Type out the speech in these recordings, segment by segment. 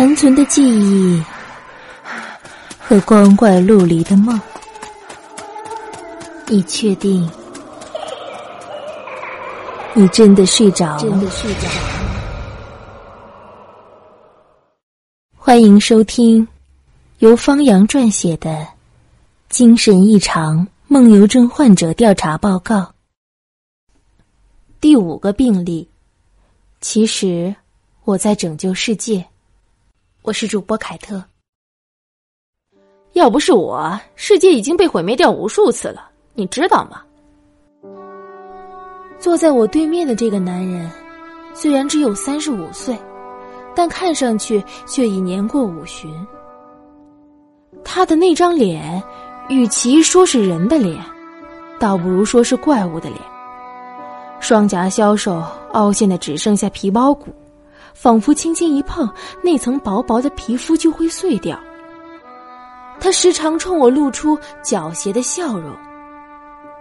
残存的记忆和光怪陆离的梦，你确定你真的睡着了？欢迎收听由方洋撰写的《精神异常梦游症患者调查报告》第五个病例。其实我在拯救世界。我是主播凯特。要不是我，世界已经被毁灭掉无数次了，你知道吗？坐在我对面的这个男人，虽然只有三十五岁，但看上去却已年过五旬。他的那张脸，与其说是人的脸，倒不如说是怪物的脸。双颊消瘦，凹陷的只剩下皮包骨。仿佛轻轻一碰，那层薄薄的皮肤就会碎掉。他时常冲我露出狡黠的笑容，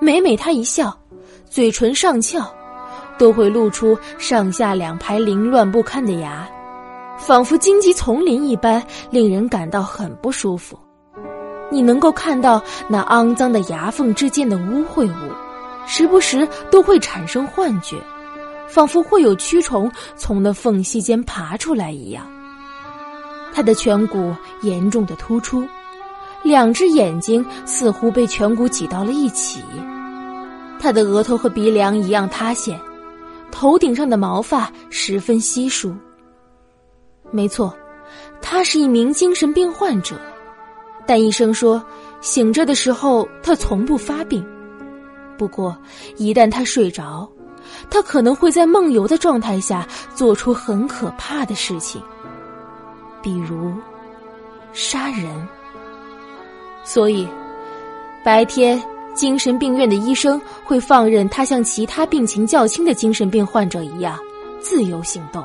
每每他一笑，嘴唇上翘，都会露出上下两排凌乱不堪的牙，仿佛荆棘丛林一般，令人感到很不舒服。你能够看到那肮脏的牙缝之间的污秽物，时不时都会产生幻觉。仿佛会有蛆虫从那缝隙间爬出来一样。他的颧骨严重的突出，两只眼睛似乎被颧骨挤到了一起。他的额头和鼻梁一样塌陷，头顶上的毛发十分稀疏。没错，他是一名精神病患者，但医生说，醒着的时候他从不发病。不过，一旦他睡着，他可能会在梦游的状态下做出很可怕的事情，比如杀人。所以，白天精神病院的医生会放任他像其他病情较轻的精神病患者一样自由行动，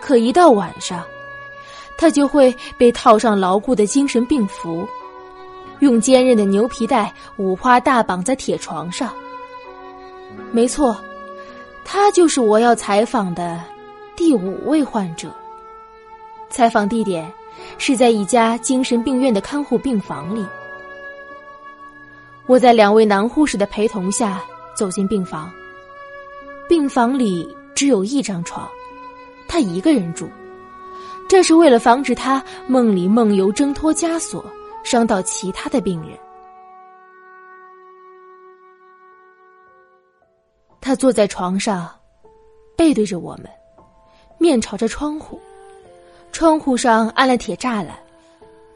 可一到晚上，他就会被套上牢固的精神病服，用坚韧的牛皮带五花大绑在铁床上。没错。他就是我要采访的第五位患者。采访地点是在一家精神病院的看护病房里。我在两位男护士的陪同下走进病房。病房里只有一张床，他一个人住。这是为了防止他梦里梦游挣脱枷锁，伤到其他的病人。他坐在床上，背对着我们，面朝着窗户。窗户上安了铁栅栏，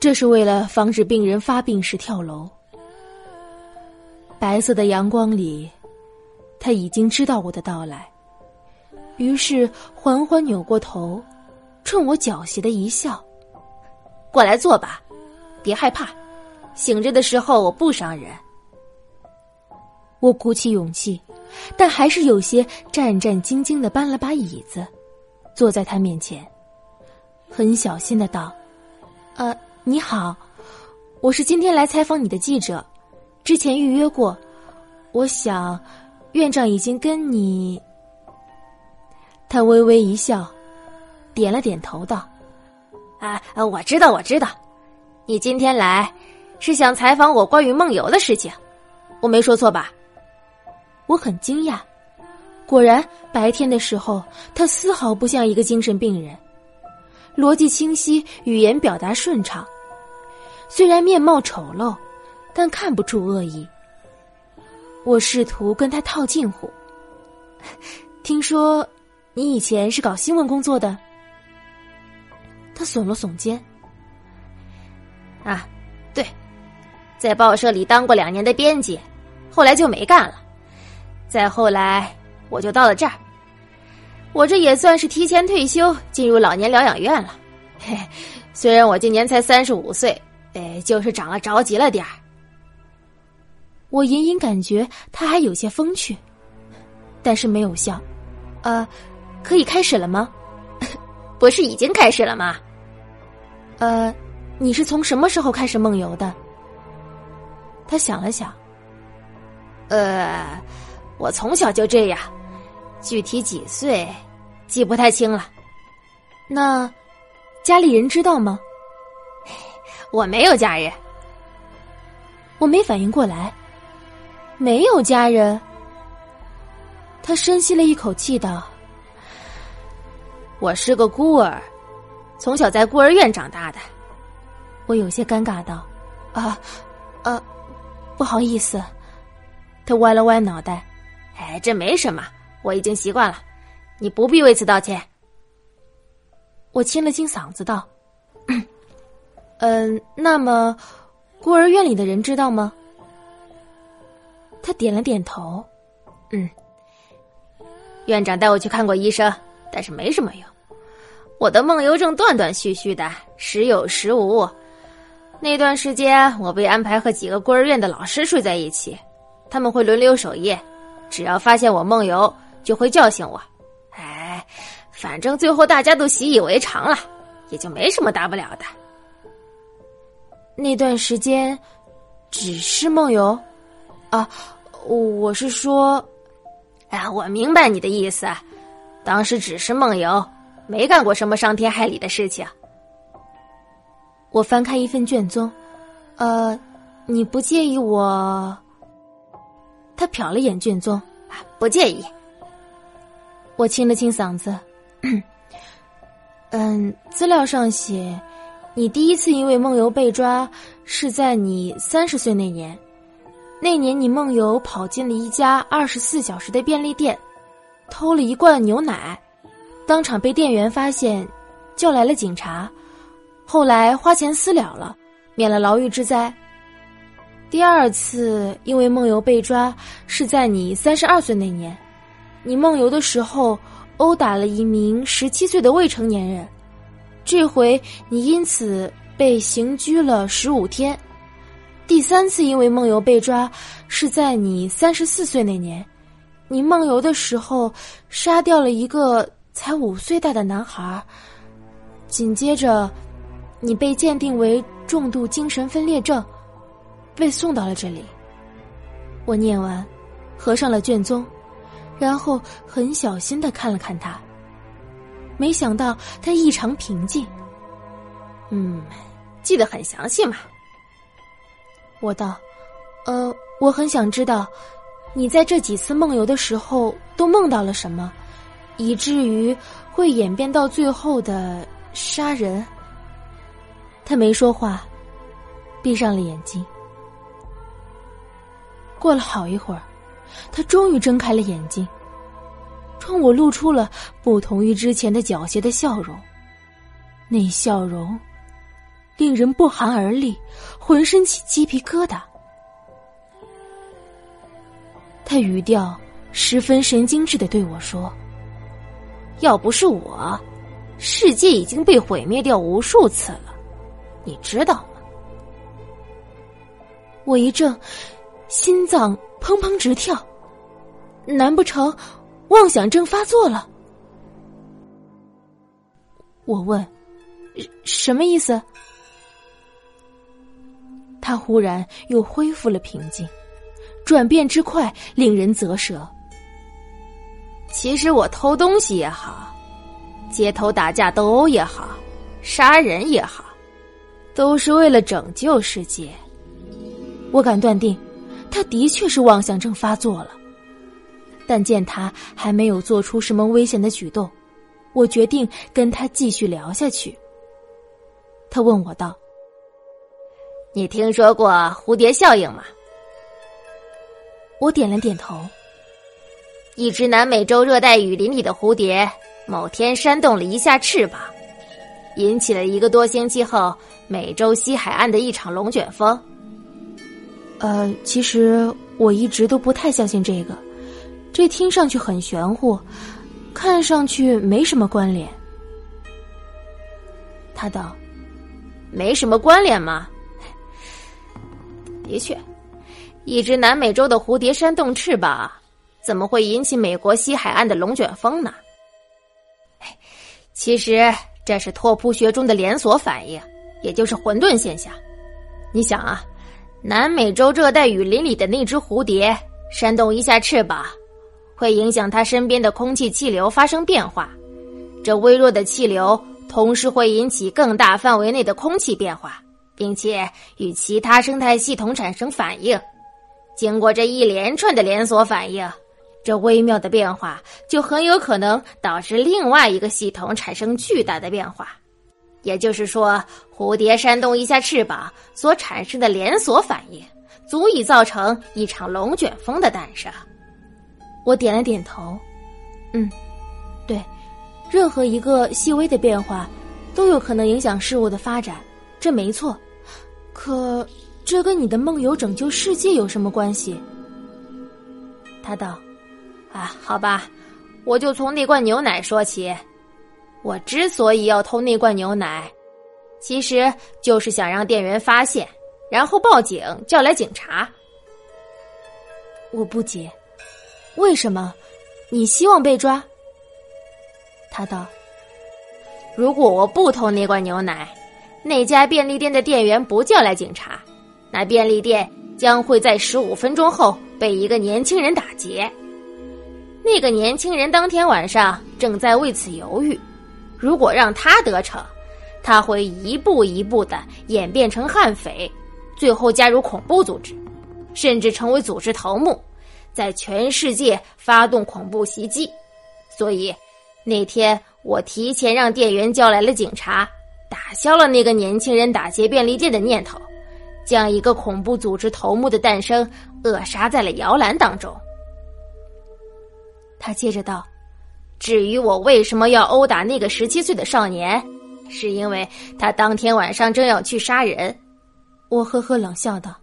这是为了防止病人发病时跳楼。白色的阳光里，他已经知道我的到来，于是缓缓扭过头，冲我狡黠的一笑：“过来坐吧，别害怕，醒着的时候我不伤人。”我鼓起勇气。但还是有些战战兢兢的搬了把椅子，坐在他面前，很小心的道：“呃，你好，我是今天来采访你的记者，之前预约过。我想，院长已经跟你……”他微微一笑，点了点头道：“啊，我知道，我知道，你今天来是想采访我关于梦游的事情，我没说错吧？”我很惊讶，果然白天的时候，他丝毫不像一个精神病人，逻辑清晰，语言表达顺畅。虽然面貌丑陋，但看不出恶意。我试图跟他套近乎。听说你以前是搞新闻工作的？他耸了耸肩。啊，对，在报社里当过两年的编辑，后来就没干了。再后来，我就到了这儿。我这也算是提前退休，进入老年疗养院了。嘿，虽然我今年才三十五岁，哎，就是长得着急了点儿。我隐隐感觉他还有些风趣，但是没有笑。呃，可以开始了吗？不是已经开始了吗？呃，你是从什么时候开始梦游的？他想了想，呃。我从小就这样，具体几岁记不太清了。那家里人知道吗？我没有家人。我没反应过来，没有家人。他深吸了一口气道：“我是个孤儿，从小在孤儿院长大的。”我有些尴尬道：“啊，呃，不好意思。”他歪了歪脑袋：“哎，这没什么，我已经习惯了，你不必为此道歉。”我清了清嗓子道：“嗯，那么。”孤儿院里的人知道吗？他点了点头，嗯。院长带我去看过医生，但是没什么用。我的梦游症断断续续的，时有时无。那段时间，我被安排和几个孤儿院的老师睡在一起，他们会轮流守夜，只要发现我梦游，就会叫醒我。哎，反正最后大家都习以为常了，也就没什么大不了的。那段时间，只是梦游，啊，我是说，哎，我明白你的意思，当时只是梦游，没干过什么伤天害理的事情。我翻开一份卷宗，呃，你不介意我？他瞟了眼卷宗，不介意。我清了清嗓子，嗯，资料上写。你第一次因为梦游被抓，是在你三十岁那年。那年你梦游跑进了一家二十四小时的便利店，偷了一罐牛奶，当场被店员发现，叫来了警察。后来花钱私了了，免了牢狱之灾。第二次因为梦游被抓，是在你三十二岁那年，你梦游的时候殴打了一名十七岁的未成年人。这回你因此被刑拘了十五天。第三次因为梦游被抓，是在你三十四岁那年，你梦游的时候杀掉了一个才五岁大的男孩。紧接着，你被鉴定为重度精神分裂症，被送到了这里。我念完，合上了卷宗，然后很小心的看了看他。没想到他异常平静。嗯，记得很详细嘛。我道：“呃，我很想知道，你在这几次梦游的时候都梦到了什么，以至于会演变到最后的杀人。”他没说话，闭上了眼睛。过了好一会儿，他终于睁开了眼睛。冲我露出了不同于之前的狡黠的笑容，那笑容令人不寒而栗，浑身起鸡皮疙瘩。他语调十分神经质的对我说：“要不是我，世界已经被毁灭掉无数次了，你知道吗？”我一怔，心脏砰砰直跳，难不成？妄想症发作了，我问：“什么意思？”他忽然又恢复了平静，转变之快令人啧舌。其实我偷东西也好，街头打架斗殴也好，杀人也好，都是为了拯救世界。我敢断定，他的确是妄想症发作了。但见他还没有做出什么危险的举动，我决定跟他继续聊下去。他问我道：“你听说过蝴蝶效应吗？”我点了点头。一只南美洲热带雨林里的蝴蝶，某天扇动了一下翅膀，引起了一个多星期后美洲西海岸的一场龙卷风。呃，其实我一直都不太相信这个。这听上去很玄乎，看上去没什么关联。他道：“没什么关联吗？的确，一只南美洲的蝴蝶扇动翅膀，怎么会引起美国西海岸的龙卷风呢？其实这是拓扑学中的连锁反应，也就是混沌现象。你想啊，南美洲热带雨林里的那只蝴蝶扇动一下翅膀。”会影响它身边的空气气流发生变化，这微弱的气流同时会引起更大范围内的空气变化，并且与其他生态系统产生反应。经过这一连串的连锁反应，这微妙的变化就很有可能导致另外一个系统产生巨大的变化。也就是说，蝴蝶扇动一下翅膀所产生的连锁反应，足以造成一场龙卷风的诞生。我点了点头，嗯，对，任何一个细微的变化，都有可能影响事物的发展，这没错。可这跟你的梦游拯救世界有什么关系？他道：“啊，好吧，我就从那罐牛奶说起。我之所以要偷那罐牛奶，其实就是想让店员发现，然后报警，叫来警察。我不解。”为什么？你希望被抓？他道：“如果我不偷那罐牛奶，那家便利店的店员不叫来警察，那便利店将会在十五分钟后被一个年轻人打劫。那个年轻人当天晚上正在为此犹豫。如果让他得逞，他会一步一步的演变成悍匪，最后加入恐怖组织，甚至成为组织头目。”在全世界发动恐怖袭击，所以那天我提前让店员叫来了警察，打消了那个年轻人打劫便利店的念头，将一个恐怖组织头目的诞生扼杀在了摇篮当中。他接着道：“至于我为什么要殴打那个十七岁的少年，是因为他当天晚上正要去杀人。”我呵呵冷笑道。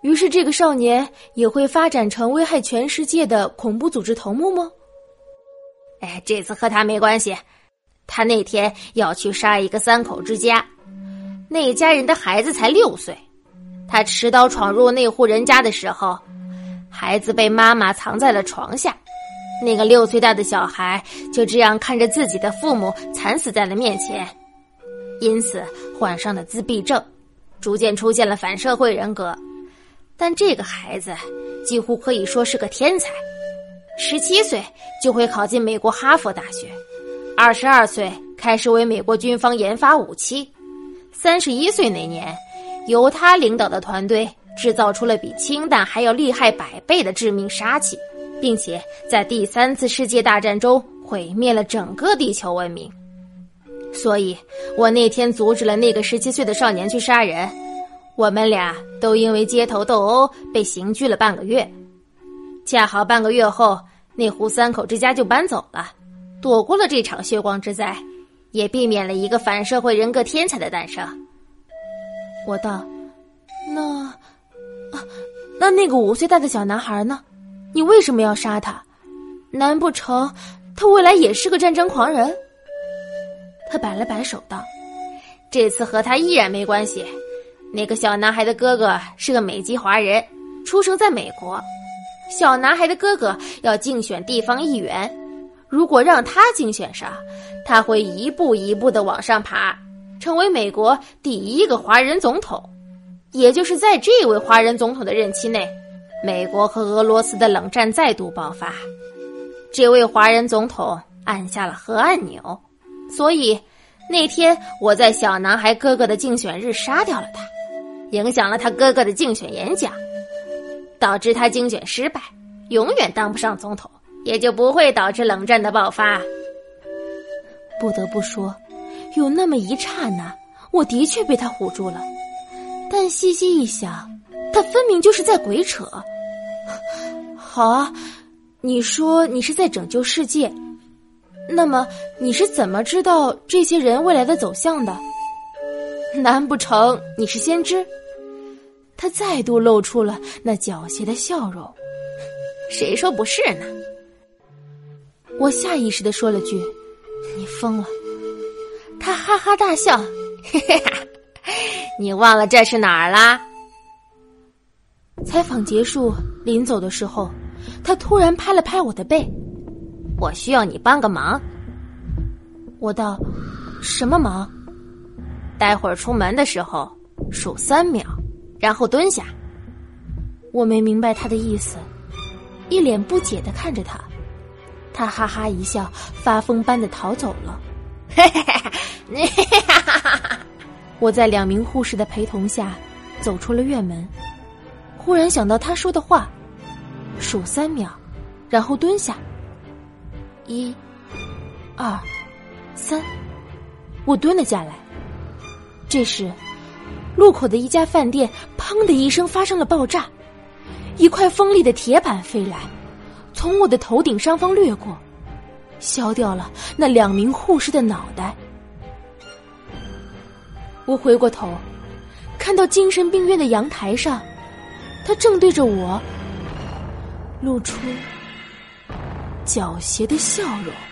于是，这个少年也会发展成危害全世界的恐怖组织头目吗？哎，这次和他没关系。他那天要去杀一个三口之家，那家人的孩子才六岁。他持刀闯入那户人家的时候，孩子被妈妈藏在了床下。那个六岁大的小孩就这样看着自己的父母惨死在了面前，因此患上了自闭症，逐渐出现了反社会人格。但这个孩子几乎可以说是个天才，十七岁就会考进美国哈佛大学，二十二岁开始为美国军方研发武器，三十一岁那年，由他领导的团队制造出了比氢弹还要厉害百倍的致命杀器，并且在第三次世界大战中毁灭了整个地球文明。所以，我那天阻止了那个十七岁的少年去杀人。我们俩都因为街头斗殴被刑拘了半个月，恰好半个月后，那户三口之家就搬走了，躲过了这场血光之灾，也避免了一个反社会人格天才的诞生。我道：“那，啊，那那个五岁大的小男孩呢？你为什么要杀他？难不成他未来也是个战争狂人？”他摆了摆手道：“这次和他依然没关系。”那个小男孩的哥哥是个美籍华人，出生在美国。小男孩的哥哥要竞选地方议员，如果让他竞选上，他会一步一步的往上爬，成为美国第一个华人总统。也就是在这位华人总统的任期内，美国和俄罗斯的冷战再度爆发。这位华人总统按下了核按钮，所以那天我在小男孩哥哥的竞选日杀掉了他。影响了他哥哥的竞选演讲，导致他竞选失败，永远当不上总统，也就不会导致冷战的爆发。不得不说，有那么一刹那，我的确被他唬住了。但细细一想，他分明就是在鬼扯。好啊，你说你是在拯救世界，那么你是怎么知道这些人未来的走向的？难不成你是先知？他再度露出了那狡黠的笑容，谁说不是呢？我下意识的说了句：“你疯了。”他哈哈大笑：“嘿嘿哈，你忘了这是哪儿啦？”采访结束，临走的时候，他突然拍了拍我的背：“我需要你帮个忙。”我道：“什么忙？”待会儿出门的时候数三秒。然后蹲下，我没明白他的意思，一脸不解的看着他，他哈哈一笑，发疯般的逃走了。我在两名护士的陪同下走出了院门，忽然想到他说的话，数三秒，然后蹲下。一、二、三，我蹲了下来。这时，路口的一家饭店“砰”的一声发生了爆炸，一块锋利的铁板飞来，从我的头顶上方掠过，削掉了那两名护士的脑袋。我回过头，看到精神病院的阳台上，他正对着我，露出狡黠的笑容。